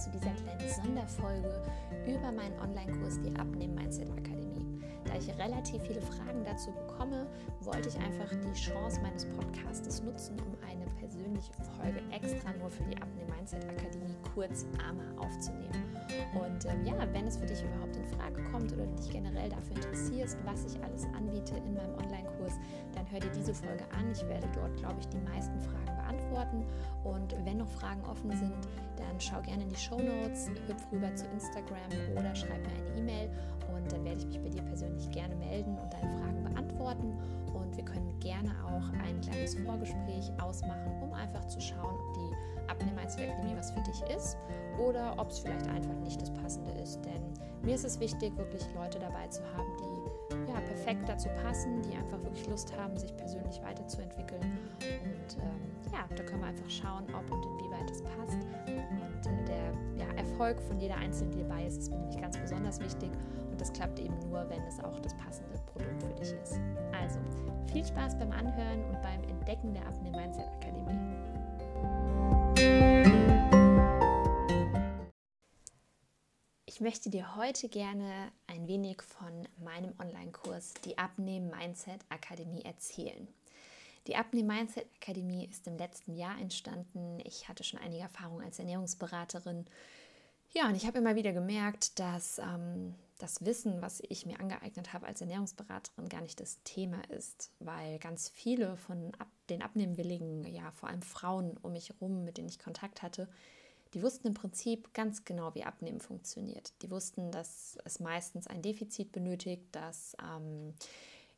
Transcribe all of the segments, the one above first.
zu dieser kleinen Sonderfolge über meinen Online-Kurs, die Abnehmen Mindset Akademie. Da ich relativ viele Fragen dazu bekomme, wollte ich einfach die Chance meines Podcastes nutzen, um eine persönliche Folge extra nur für die Abnehmen Mindset Akademie kurz AMA aufzunehmen. Und ähm, ja, wenn es für dich überhaupt in Frage kommt oder du dich generell dafür interessierst, was ich alles anbiete in meinem Online-Kurs, dann hör dir diese Folge an. Ich werde dort, glaube ich, die meisten Fragen beantworten. Und wenn noch Fragen offen sind, dann schau gerne in die Show Notes, hüpf rüber zu Instagram oder schreib mir eine E-Mail und dann werde ich mich bei dir persönlich gerne melden und deine Fragen beantworten. Und wir können gerne auch ein kleines Vorgespräch ausmachen, um einfach zu schauen, ob die Abnehmeinzelakademie was für dich ist oder ob es vielleicht einfach nicht das Passende ist. Denn mir ist es wichtig, wirklich Leute dabei zu haben, die ja, perfekt dazu passen, die einfach wirklich Lust haben, sich persönlich weiterzuentwickeln. Und ähm, ja, da können wir einfach schauen, ob und inwieweit es passt. Und äh, der ja, Erfolg von jeder Einzelnen, die dabei ist, ist mir nämlich ganz besonders wichtig. Und das klappt eben nur, wenn es auch das passende Produkt für dich ist. Also viel Spaß beim Anhören und beim Entdecken der Abnehmen Mindset Akademie. Ich möchte dir heute gerne ein wenig von meinem Online-Kurs, die Abnehmen Mindset Akademie, erzählen. Die Abnehmen Mindset Akademie ist im letzten Jahr entstanden. Ich hatte schon einige Erfahrungen als Ernährungsberaterin. Ja, und ich habe immer wieder gemerkt, dass ähm, das Wissen, was ich mir angeeignet habe als Ernährungsberaterin, gar nicht das Thema ist, weil ganz viele von ab, den Abnehmwilligen, ja vor allem Frauen um mich herum, mit denen ich Kontakt hatte, die wussten im Prinzip ganz genau, wie Abnehmen funktioniert. Die wussten, dass es meistens ein Defizit benötigt, dass ähm,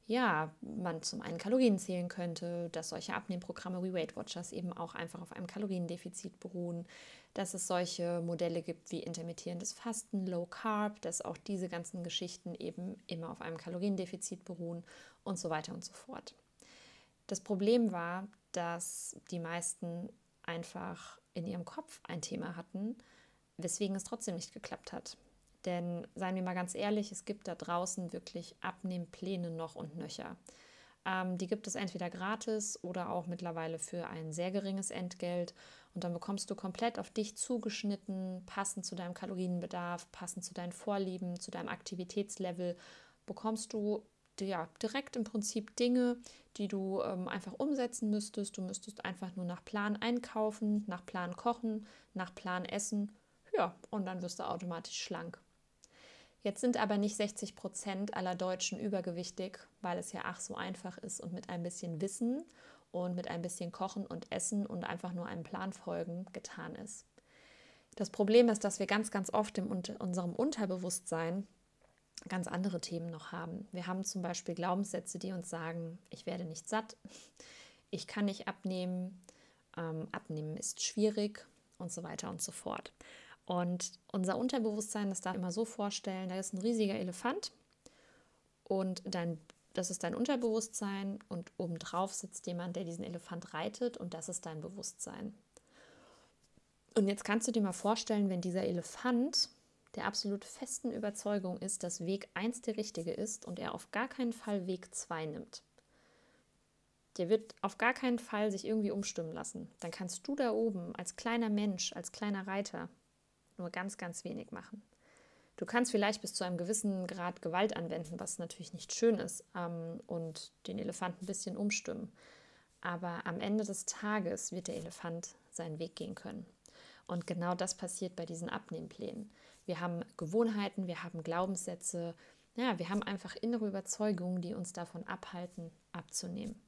ja, man zum einen Kalorien zählen könnte, dass solche Abnehmprogramme wie Weight Watchers eben auch einfach auf einem Kaloriendefizit beruhen, dass es solche Modelle gibt wie intermittierendes Fasten, Low Carb, dass auch diese ganzen Geschichten eben immer auf einem Kaloriendefizit beruhen und so weiter und so fort. Das Problem war, dass die meisten einfach in ihrem Kopf ein Thema hatten, weswegen es trotzdem nicht geklappt hat. Denn seien wir mal ganz ehrlich, es gibt da draußen wirklich Abnehmpläne noch und nöcher. Ähm, die gibt es entweder gratis oder auch mittlerweile für ein sehr geringes Entgelt. Und dann bekommst du komplett auf dich zugeschnitten, passend zu deinem Kalorienbedarf, passend zu deinen Vorlieben, zu deinem Aktivitätslevel, bekommst du ja, direkt im Prinzip Dinge, die du ähm, einfach umsetzen müsstest. Du müsstest einfach nur nach Plan einkaufen, nach Plan kochen, nach Plan essen. Ja, und dann wirst du automatisch schlank. Jetzt sind aber nicht 60 Prozent aller Deutschen übergewichtig, weil es ja ach so einfach ist und mit ein bisschen Wissen und mit ein bisschen Kochen und Essen und einfach nur einem Plan folgen getan ist. Das Problem ist, dass wir ganz, ganz oft in unserem Unterbewusstsein ganz andere Themen noch haben. Wir haben zum Beispiel Glaubenssätze, die uns sagen, ich werde nicht satt, ich kann nicht abnehmen, ähm, abnehmen ist schwierig und so weiter und so fort. Und unser Unterbewusstsein, das darf immer so vorstellen, da ist ein riesiger Elefant und dein, das ist dein Unterbewusstsein und obendrauf sitzt jemand, der diesen Elefant reitet und das ist dein Bewusstsein. Und jetzt kannst du dir mal vorstellen, wenn dieser Elefant der absolut festen Überzeugung ist, dass Weg 1 der richtige ist und er auf gar keinen Fall Weg 2 nimmt. Der wird auf gar keinen Fall sich irgendwie umstimmen lassen. Dann kannst du da oben als kleiner Mensch, als kleiner Reiter nur ganz, ganz wenig machen. Du kannst vielleicht bis zu einem gewissen Grad Gewalt anwenden, was natürlich nicht schön ist, ähm, und den Elefanten ein bisschen umstimmen. Aber am Ende des Tages wird der Elefant seinen Weg gehen können. Und genau das passiert bei diesen Abnehmplänen. Wir haben Gewohnheiten, wir haben Glaubenssätze, ja, wir haben einfach innere Überzeugungen, die uns davon abhalten, abzunehmen.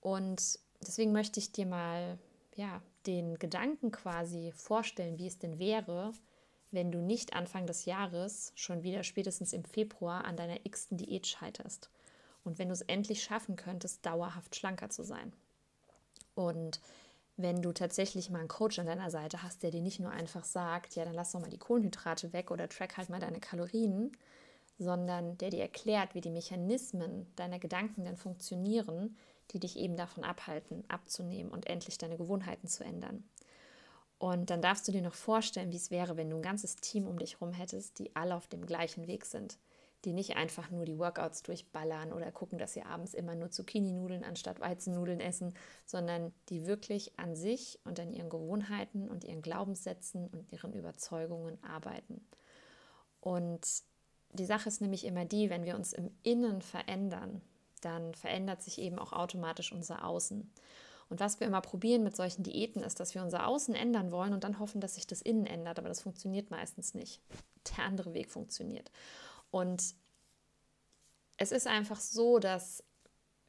Und deswegen möchte ich dir mal ja, den Gedanken quasi vorstellen, wie es denn wäre, wenn du nicht Anfang des Jahres schon wieder spätestens im Februar an deiner x-ten Diät scheiterst und wenn du es endlich schaffen könntest, dauerhaft schlanker zu sein. Und wenn du tatsächlich mal einen Coach an deiner Seite hast, der dir nicht nur einfach sagt, ja, dann lass doch mal die Kohlenhydrate weg oder track halt mal deine Kalorien, sondern der dir erklärt, wie die Mechanismen deiner Gedanken denn funktionieren, die dich eben davon abhalten, abzunehmen und endlich deine Gewohnheiten zu ändern. Und dann darfst du dir noch vorstellen, wie es wäre, wenn du ein ganzes Team um dich herum hättest, die alle auf dem gleichen Weg sind, die nicht einfach nur die Workouts durchballern oder gucken, dass sie abends immer nur Zucchini-Nudeln anstatt Weizennudeln essen, sondern die wirklich an sich und an ihren Gewohnheiten und ihren Glaubenssätzen und ihren Überzeugungen arbeiten. Und die Sache ist nämlich immer die, wenn wir uns im Innen verändern, dann verändert sich eben auch automatisch unser Außen. Und was wir immer probieren mit solchen Diäten ist, dass wir unser Außen ändern wollen und dann hoffen, dass sich das Innen ändert. Aber das funktioniert meistens nicht. Der andere Weg funktioniert. Und es ist einfach so, dass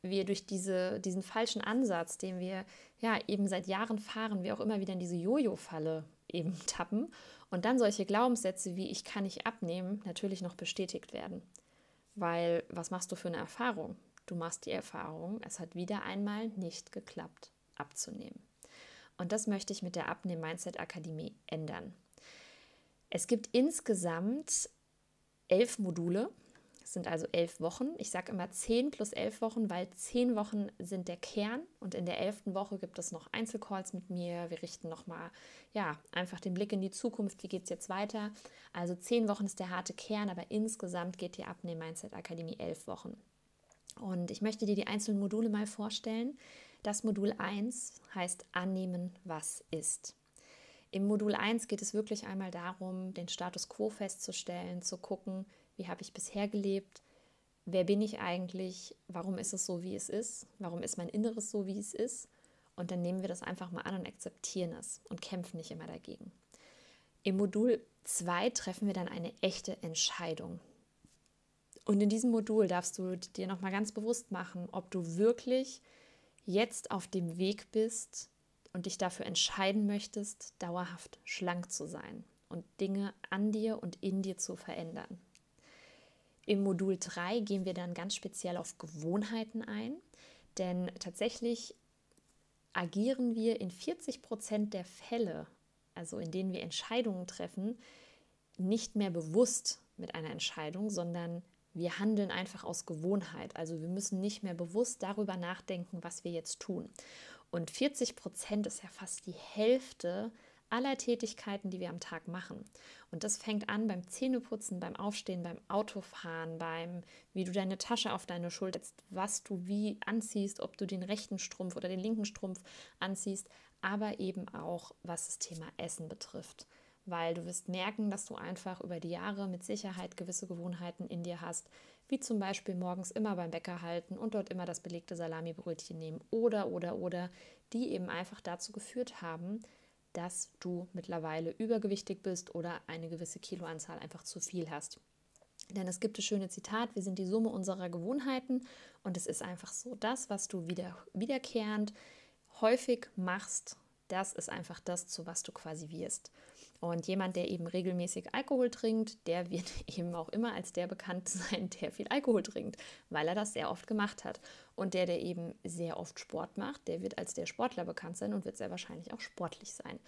wir durch diese, diesen falschen Ansatz, den wir ja eben seit Jahren fahren, wir auch immer wieder in diese Jojo-Falle eben tappen und dann solche Glaubenssätze wie ich kann nicht abnehmen natürlich noch bestätigt werden. Weil was machst du für eine Erfahrung? Du machst die Erfahrung, es hat wieder einmal nicht geklappt, abzunehmen. Und das möchte ich mit der Abnehmen Mindset Akademie ändern. Es gibt insgesamt elf Module. Es sind also elf Wochen. Ich sage immer zehn plus elf Wochen, weil zehn Wochen sind der Kern und in der elften Woche gibt es noch Einzelcalls mit mir. Wir richten nochmal, ja, einfach den Blick in die Zukunft. Wie geht es jetzt weiter? Also zehn Wochen ist der harte Kern, aber insgesamt geht die Abnehmen Mindset Akademie elf Wochen. Und ich möchte dir die einzelnen Module mal vorstellen. Das Modul 1 heißt Annehmen, was ist. Im Modul 1 geht es wirklich einmal darum, den Status quo festzustellen, zu gucken, wie habe ich bisher gelebt, wer bin ich eigentlich, warum ist es so, wie es ist, warum ist mein Inneres so, wie es ist. Und dann nehmen wir das einfach mal an und akzeptieren es und kämpfen nicht immer dagegen. Im Modul 2 treffen wir dann eine echte Entscheidung. Und in diesem Modul darfst du dir nochmal ganz bewusst machen, ob du wirklich jetzt auf dem Weg bist, und dich dafür entscheiden möchtest, dauerhaft schlank zu sein und Dinge an dir und in dir zu verändern. Im Modul 3 gehen wir dann ganz speziell auf Gewohnheiten ein, denn tatsächlich agieren wir in 40 Prozent der Fälle, also in denen wir Entscheidungen treffen, nicht mehr bewusst mit einer Entscheidung, sondern wir handeln einfach aus Gewohnheit. Also wir müssen nicht mehr bewusst darüber nachdenken, was wir jetzt tun. Und 40 Prozent ist ja fast die Hälfte aller Tätigkeiten, die wir am Tag machen. Und das fängt an beim Zähneputzen, beim Aufstehen, beim Autofahren, beim, wie du deine Tasche auf deine Schulter setzt, was du wie anziehst, ob du den rechten Strumpf oder den linken Strumpf anziehst, aber eben auch, was das Thema Essen betrifft. Weil du wirst merken, dass du einfach über die Jahre mit Sicherheit gewisse Gewohnheiten in dir hast, wie zum Beispiel morgens immer beim Bäcker halten und dort immer das belegte Salamibrötchen nehmen oder, oder, oder, die eben einfach dazu geführt haben, dass du mittlerweile übergewichtig bist oder eine gewisse Kiloanzahl einfach zu viel hast. Denn es gibt das schöne Zitat, wir sind die Summe unserer Gewohnheiten und es ist einfach so, das, was du wieder, wiederkehrend häufig machst, das ist einfach das, zu was du quasi wirst. Und jemand, der eben regelmäßig Alkohol trinkt, der wird eben auch immer als der bekannt sein, der viel Alkohol trinkt, weil er das sehr oft gemacht hat. Und der, der eben sehr oft Sport macht, der wird als der Sportler bekannt sein und wird sehr wahrscheinlich auch sportlich sein.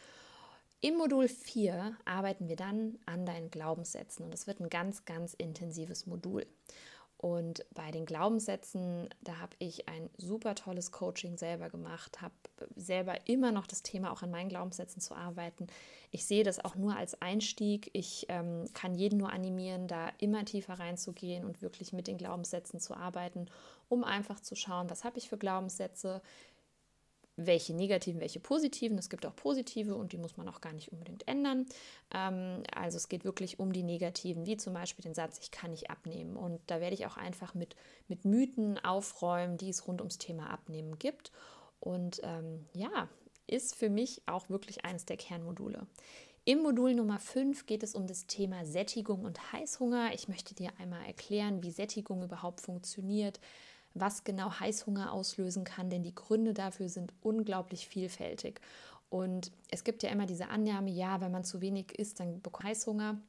Im Modul 4 arbeiten wir dann an deinen Glaubenssätzen und das wird ein ganz, ganz intensives Modul. Und bei den Glaubenssätzen, da habe ich ein super tolles Coaching selber gemacht, habe selber immer noch das Thema auch an meinen Glaubenssätzen zu arbeiten. Ich sehe das auch nur als Einstieg. Ich ähm, kann jeden nur animieren, da immer tiefer reinzugehen und wirklich mit den Glaubenssätzen zu arbeiten, um einfach zu schauen, was habe ich für Glaubenssätze, welche negativen, welche positiven. Es gibt auch positive und die muss man auch gar nicht unbedingt ändern. Ähm, also es geht wirklich um die negativen, wie zum Beispiel den Satz, ich kann nicht abnehmen. Und da werde ich auch einfach mit, mit Mythen aufräumen, die es rund ums Thema Abnehmen gibt. Und ähm, ja, ist für mich auch wirklich eines der Kernmodule. Im Modul Nummer 5 geht es um das Thema Sättigung und Heißhunger. Ich möchte dir einmal erklären, wie Sättigung überhaupt funktioniert, was genau Heißhunger auslösen kann, denn die Gründe dafür sind unglaublich vielfältig. Und es gibt ja immer diese Annahme, ja, wenn man zu wenig isst, dann bekommt Heißhunger.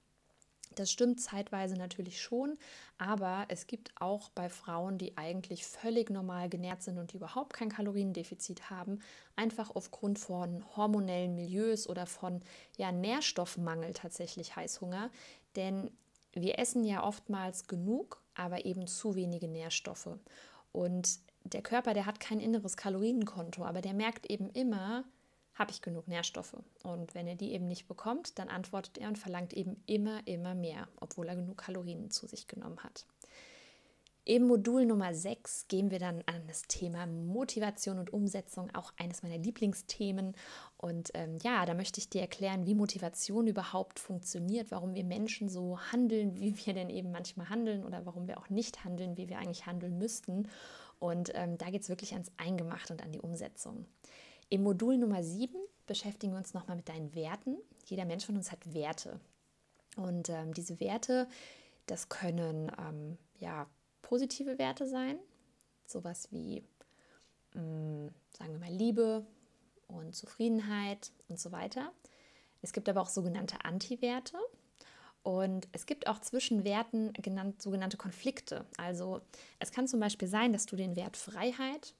Das stimmt zeitweise natürlich schon, aber es gibt auch bei Frauen, die eigentlich völlig normal genährt sind und die überhaupt kein Kaloriendefizit haben, einfach aufgrund von hormonellen Milieus oder von ja, Nährstoffmangel tatsächlich Heißhunger. Denn wir essen ja oftmals genug, aber eben zu wenige Nährstoffe. Und der Körper, der hat kein inneres Kalorienkonto, aber der merkt eben immer, habe ich genug Nährstoffe? Und wenn er die eben nicht bekommt, dann antwortet er und verlangt eben immer, immer mehr, obwohl er genug Kalorien zu sich genommen hat. Im Modul Nummer 6 gehen wir dann an das Thema Motivation und Umsetzung, auch eines meiner Lieblingsthemen. Und ähm, ja, da möchte ich dir erklären, wie Motivation überhaupt funktioniert, warum wir Menschen so handeln, wie wir denn eben manchmal handeln oder warum wir auch nicht handeln, wie wir eigentlich handeln müssten. Und ähm, da geht es wirklich ans Eingemachte und an die Umsetzung. Im Modul Nummer 7 beschäftigen wir uns nochmal mit deinen Werten. Jeder Mensch von uns hat Werte. Und ähm, diese Werte, das können ähm, ja positive Werte sein, sowas wie, mh, mm, sagen wir mal, Liebe und Zufriedenheit und so weiter. Es gibt aber auch sogenannte Anti-Werte. Und es gibt auch zwischen Werten genannt, sogenannte Konflikte. Also es kann zum Beispiel sein, dass du den Wert Freiheit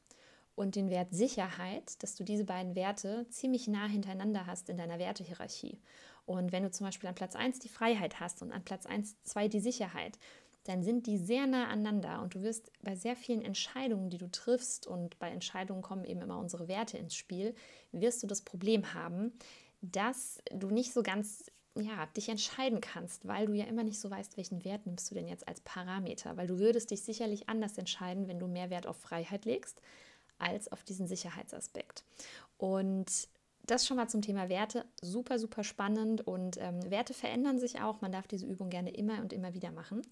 und den Wert Sicherheit, dass du diese beiden Werte ziemlich nah hintereinander hast in deiner Wertehierarchie. Und wenn du zum Beispiel an Platz 1 die Freiheit hast und an Platz 1, 2 die Sicherheit, dann sind die sehr nah aneinander und du wirst bei sehr vielen Entscheidungen, die du triffst, und bei Entscheidungen kommen eben immer unsere Werte ins Spiel, wirst du das Problem haben, dass du nicht so ganz ja, dich entscheiden kannst, weil du ja immer nicht so weißt, welchen Wert nimmst du denn jetzt als Parameter, weil du würdest dich sicherlich anders entscheiden, wenn du mehr Wert auf Freiheit legst, als auf diesen Sicherheitsaspekt. Und das schon mal zum Thema Werte. Super, super spannend und ähm, Werte verändern sich auch. Man darf diese Übung gerne immer und immer wieder machen.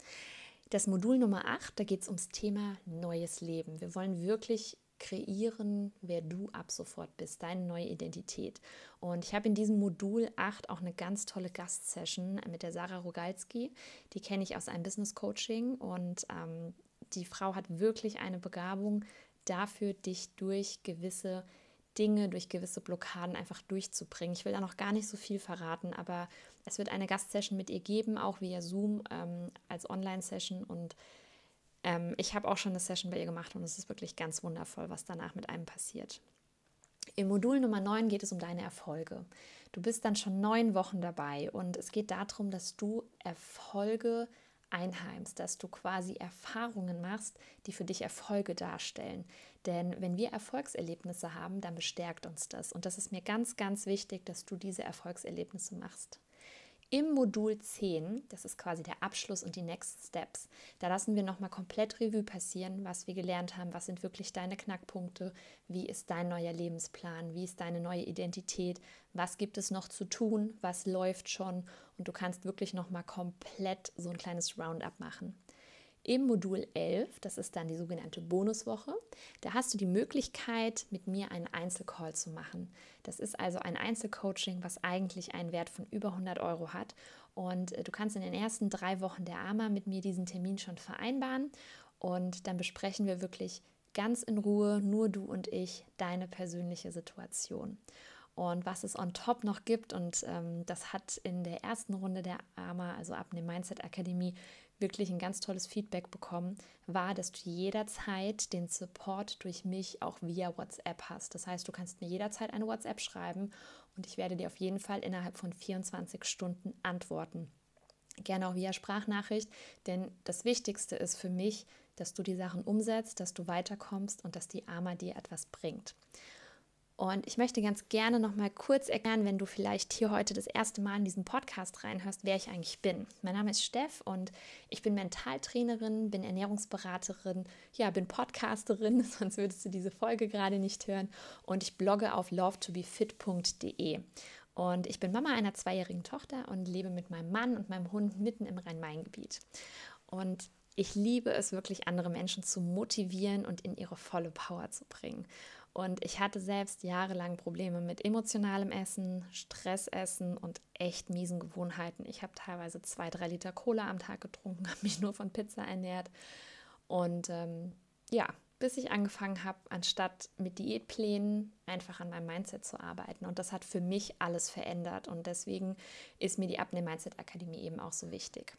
Das Modul Nummer 8, da geht es ums Thema neues Leben. Wir wollen wirklich kreieren, wer du ab sofort bist, deine neue Identität. Und ich habe in diesem Modul 8 auch eine ganz tolle Gastsession mit der Sarah Rogalski. Die kenne ich aus einem Business Coaching und ähm, die Frau hat wirklich eine Begabung dafür, dich durch gewisse Dinge, durch gewisse Blockaden einfach durchzubringen. Ich will da noch gar nicht so viel verraten, aber es wird eine Gastsession mit ihr geben, auch via Zoom ähm, als Online-Session. Und ähm, ich habe auch schon eine Session bei ihr gemacht und es ist wirklich ganz wundervoll, was danach mit einem passiert. Im Modul Nummer 9 geht es um deine Erfolge. Du bist dann schon neun Wochen dabei und es geht darum, dass du Erfolge einheimst, dass du quasi Erfahrungen machst, die für dich Erfolge darstellen. Denn wenn wir Erfolgserlebnisse haben, dann bestärkt uns das. Und das ist mir ganz, ganz wichtig, dass du diese Erfolgserlebnisse machst. Im Modul 10, das ist quasi der Abschluss und die Next Steps, da lassen wir nochmal komplett Revue passieren, was wir gelernt haben, was sind wirklich deine Knackpunkte, wie ist dein neuer Lebensplan, wie ist deine neue Identität, was gibt es noch zu tun, was läuft schon und du kannst wirklich nochmal komplett so ein kleines Roundup machen. Im Modul 11, das ist dann die sogenannte Bonuswoche, da hast du die Möglichkeit, mit mir einen Einzelcall zu machen. Das ist also ein Einzelcoaching, was eigentlich einen Wert von über 100 Euro hat. Und äh, du kannst in den ersten drei Wochen der AMA mit mir diesen Termin schon vereinbaren. Und dann besprechen wir wirklich ganz in Ruhe, nur du und ich, deine persönliche Situation. Und was es on top noch gibt, und ähm, das hat in der ersten Runde der AMA, also ab der Mindset Akademie, wirklich ein ganz tolles Feedback bekommen, war, dass du jederzeit den Support durch mich auch via WhatsApp hast. Das heißt, du kannst mir jederzeit eine WhatsApp schreiben und ich werde dir auf jeden Fall innerhalb von 24 Stunden antworten. Gerne auch via Sprachnachricht, denn das Wichtigste ist für mich, dass du die Sachen umsetzt, dass du weiterkommst und dass die AMA dir etwas bringt. Und ich möchte ganz gerne noch mal kurz erklären, wenn du vielleicht hier heute das erste Mal in diesen Podcast reinhörst, wer ich eigentlich bin. Mein Name ist Steff und ich bin Mentaltrainerin, bin Ernährungsberaterin, ja, bin Podcasterin, sonst würdest du diese Folge gerade nicht hören. Und ich blogge auf lovetobefit.de. Und ich bin Mama einer zweijährigen Tochter und lebe mit meinem Mann und meinem Hund mitten im Rhein-Main-Gebiet. Und ich liebe es wirklich, andere Menschen zu motivieren und in ihre volle Power zu bringen. Und ich hatte selbst jahrelang Probleme mit emotionalem Essen, Stressessen und echt miesen Gewohnheiten. Ich habe teilweise zwei, drei Liter Cola am Tag getrunken, habe mich nur von Pizza ernährt. Und ähm, ja, bis ich angefangen habe, anstatt mit Diätplänen einfach an meinem Mindset zu arbeiten. Und das hat für mich alles verändert. Und deswegen ist mir die Abnehm Mindset Akademie eben auch so wichtig.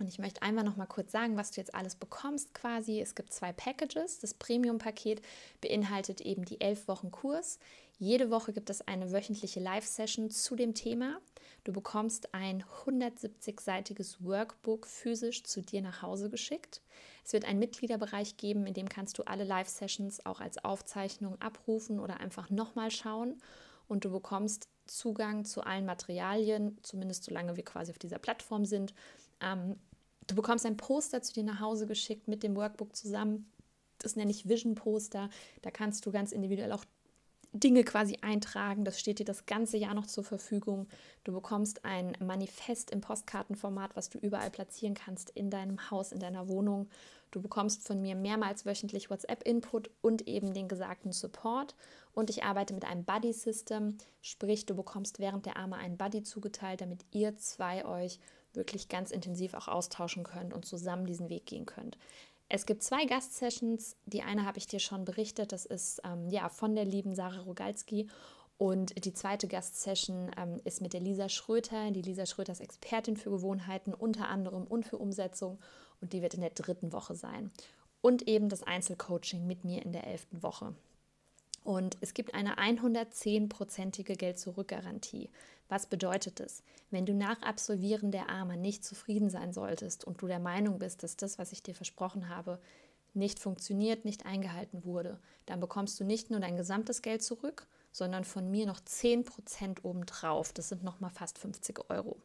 Und ich möchte einmal noch mal kurz sagen, was du jetzt alles bekommst quasi. Es gibt zwei Packages. Das Premium-Paket beinhaltet eben die elf Wochen Kurs. Jede Woche gibt es eine wöchentliche Live-Session zu dem Thema. Du bekommst ein 170-seitiges Workbook physisch zu dir nach Hause geschickt. Es wird einen Mitgliederbereich geben, in dem kannst du alle Live-Sessions auch als Aufzeichnung abrufen oder einfach nochmal schauen. und du bekommst Zugang zu allen Materialien, zumindest solange wir quasi auf dieser Plattform sind. Ähm, du bekommst ein Poster zu dir nach Hause geschickt mit dem Workbook zusammen. Das nenne ich Vision Poster. Da kannst du ganz individuell auch Dinge quasi eintragen. Das steht dir das ganze Jahr noch zur Verfügung. Du bekommst ein Manifest im Postkartenformat, was du überall platzieren kannst in deinem Haus, in deiner Wohnung. Du bekommst von mir mehrmals wöchentlich WhatsApp-Input und eben den gesagten Support. Und ich arbeite mit einem Buddy-System, sprich, du bekommst während der Arme einen Buddy zugeteilt, damit ihr zwei euch wirklich ganz intensiv auch austauschen könnt und zusammen diesen Weg gehen könnt. Es gibt zwei Gastsessions. Die eine habe ich dir schon berichtet, das ist ähm, ja von der lieben Sarah Rogalski. Und die zweite Gastsession ähm, ist mit der Lisa Schröter. Die Lisa Schröter ist Expertin für Gewohnheiten, unter anderem und für Umsetzung. Und die wird in der dritten Woche sein. Und eben das Einzelcoaching mit mir in der elften Woche. Und es gibt eine 110-prozentige Geld-Zurück-Garantie. Was bedeutet das? Wenn du nach Absolvieren der AMA nicht zufrieden sein solltest und du der Meinung bist, dass das, was ich dir versprochen habe, nicht funktioniert, nicht eingehalten wurde, dann bekommst du nicht nur dein gesamtes Geld zurück, sondern von mir noch 10% obendrauf. Das sind nochmal fast 50 Euro.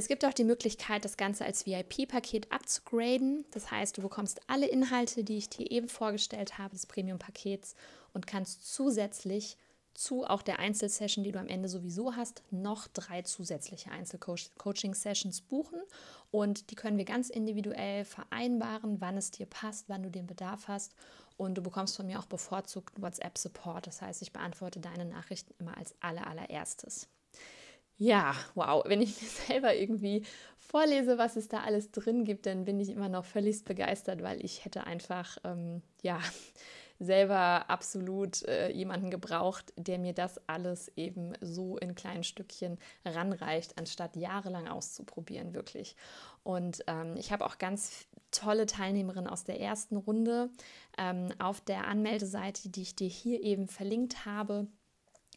Es gibt auch die Möglichkeit, das Ganze als VIP-Paket abzugraden. Das heißt, du bekommst alle Inhalte, die ich dir eben vorgestellt habe, des Premium-Pakets und kannst zusätzlich zu auch der Einzelsession, die du am Ende sowieso hast, noch drei zusätzliche Einzelcoaching-Sessions buchen. Und die können wir ganz individuell vereinbaren, wann es dir passt, wann du den Bedarf hast. Und du bekommst von mir auch bevorzugt WhatsApp-Support. Das heißt, ich beantworte deine Nachrichten immer als aller, allererstes. Ja, wow, wenn ich mir selber irgendwie vorlese, was es da alles drin gibt, dann bin ich immer noch völlig begeistert, weil ich hätte einfach, ähm, ja, selber absolut äh, jemanden gebraucht, der mir das alles eben so in kleinen Stückchen ranreicht, anstatt jahrelang auszuprobieren, wirklich. Und ähm, ich habe auch ganz tolle Teilnehmerinnen aus der ersten Runde ähm, auf der Anmeldeseite, die ich dir hier eben verlinkt habe.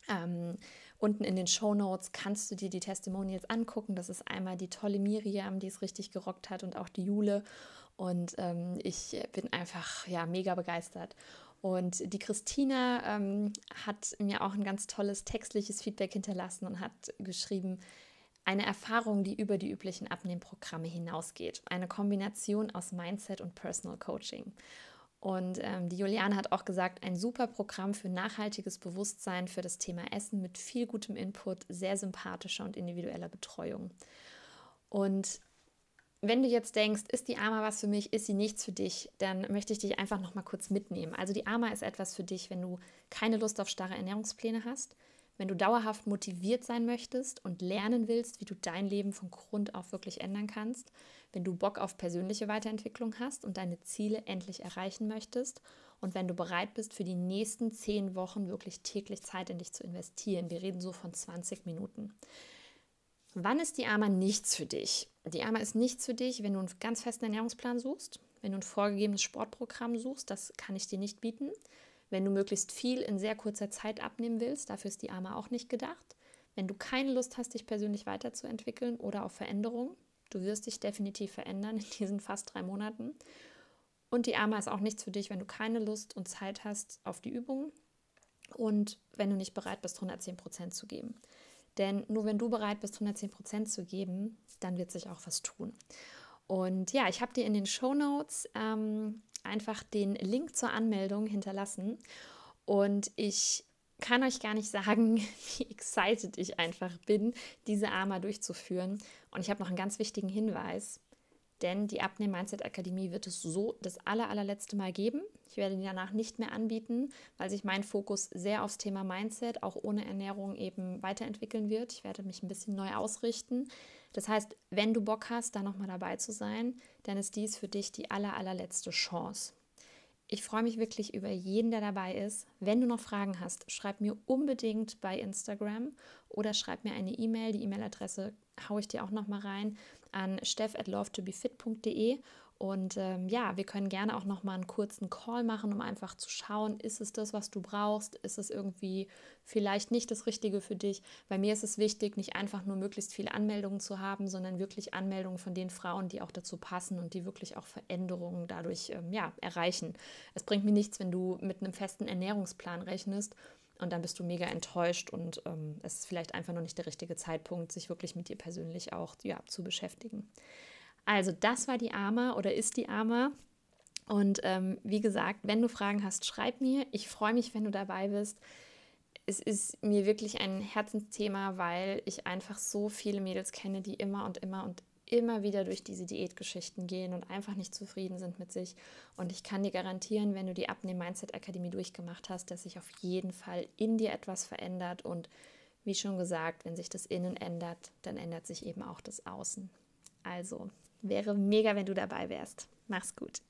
Ähm, Unten in den Show Notes kannst du dir die Testimonials angucken. Das ist einmal die tolle Miriam, die es richtig gerockt hat, und auch die Jule. Und ähm, ich bin einfach ja mega begeistert. Und die Christina ähm, hat mir auch ein ganz tolles textliches Feedback hinterlassen und hat geschrieben, eine Erfahrung, die über die üblichen Abnehmprogramme hinausgeht. Eine Kombination aus Mindset und Personal Coaching. Und ähm, die Juliane hat auch gesagt, ein super Programm für nachhaltiges Bewusstsein für das Thema Essen mit viel gutem Input, sehr sympathischer und individueller Betreuung. Und wenn du jetzt denkst, ist die AMA was für mich, ist sie nichts für dich, dann möchte ich dich einfach noch mal kurz mitnehmen. Also die AMA ist etwas für dich, wenn du keine Lust auf starre Ernährungspläne hast, wenn du dauerhaft motiviert sein möchtest und lernen willst, wie du dein Leben von Grund auf wirklich ändern kannst, wenn du Bock auf persönliche Weiterentwicklung hast und deine Ziele endlich erreichen möchtest und wenn du bereit bist, für die nächsten zehn Wochen wirklich täglich Zeit in dich zu investieren. Wir reden so von 20 Minuten. Wann ist die AMA nichts für dich? Die AMA ist nichts für dich, wenn du einen ganz festen Ernährungsplan suchst, wenn du ein vorgegebenes Sportprogramm suchst, das kann ich dir nicht bieten. Wenn du möglichst viel in sehr kurzer Zeit abnehmen willst, dafür ist die AMA auch nicht gedacht. Wenn du keine Lust hast, dich persönlich weiterzuentwickeln oder auf Veränderung, du wirst dich definitiv verändern in diesen fast drei Monaten. Und die AMA ist auch nichts für dich, wenn du keine Lust und Zeit hast auf die Übungen und wenn du nicht bereit bist, 110 Prozent zu geben. Denn nur wenn du bereit bist, 110 Prozent zu geben, dann wird sich auch was tun. Und ja, ich habe dir in den Show Notes ähm, einfach den Link zur Anmeldung hinterlassen. Und ich kann euch gar nicht sagen, wie excited ich einfach bin, diese AMA durchzuführen. Und ich habe noch einen ganz wichtigen Hinweis denn die Abnehmen Mindset Akademie wird es so das aller, allerletzte Mal geben. Ich werde die danach nicht mehr anbieten, weil sich mein Fokus sehr aufs Thema Mindset, auch ohne Ernährung eben weiterentwickeln wird. Ich werde mich ein bisschen neu ausrichten. Das heißt, wenn du Bock hast, da nochmal dabei zu sein, dann ist dies für dich die aller, allerletzte Chance. Ich freue mich wirklich über jeden, der dabei ist. Wenn du noch Fragen hast, schreib mir unbedingt bei Instagram oder schreib mir eine E-Mail. Die E-Mail-Adresse haue ich dir auch nochmal rein an steff.lovetobefit.de und ähm, ja, wir können gerne auch noch mal einen kurzen Call machen, um einfach zu schauen, ist es das, was du brauchst? Ist es irgendwie vielleicht nicht das Richtige für dich? Bei mir ist es wichtig, nicht einfach nur möglichst viele Anmeldungen zu haben, sondern wirklich Anmeldungen von den Frauen, die auch dazu passen und die wirklich auch Veränderungen dadurch ähm, ja, erreichen. Es bringt mir nichts, wenn du mit einem festen Ernährungsplan rechnest und dann bist du mega enttäuscht und ähm, es ist vielleicht einfach noch nicht der richtige Zeitpunkt, sich wirklich mit dir persönlich auch ja, zu beschäftigen. Also das war die Arma oder ist die Arma. Und ähm, wie gesagt, wenn du Fragen hast, schreib mir. Ich freue mich, wenn du dabei bist. Es ist mir wirklich ein Herzensthema, weil ich einfach so viele Mädels kenne, die immer und immer und immer wieder durch diese Diätgeschichten gehen und einfach nicht zufrieden sind mit sich. Und ich kann dir garantieren, wenn du die Abnehmen Mindset Akademie durchgemacht hast, dass sich auf jeden Fall in dir etwas verändert. Und wie schon gesagt, wenn sich das Innen ändert, dann ändert sich eben auch das Außen. Also wäre mega, wenn du dabei wärst. Mach's gut.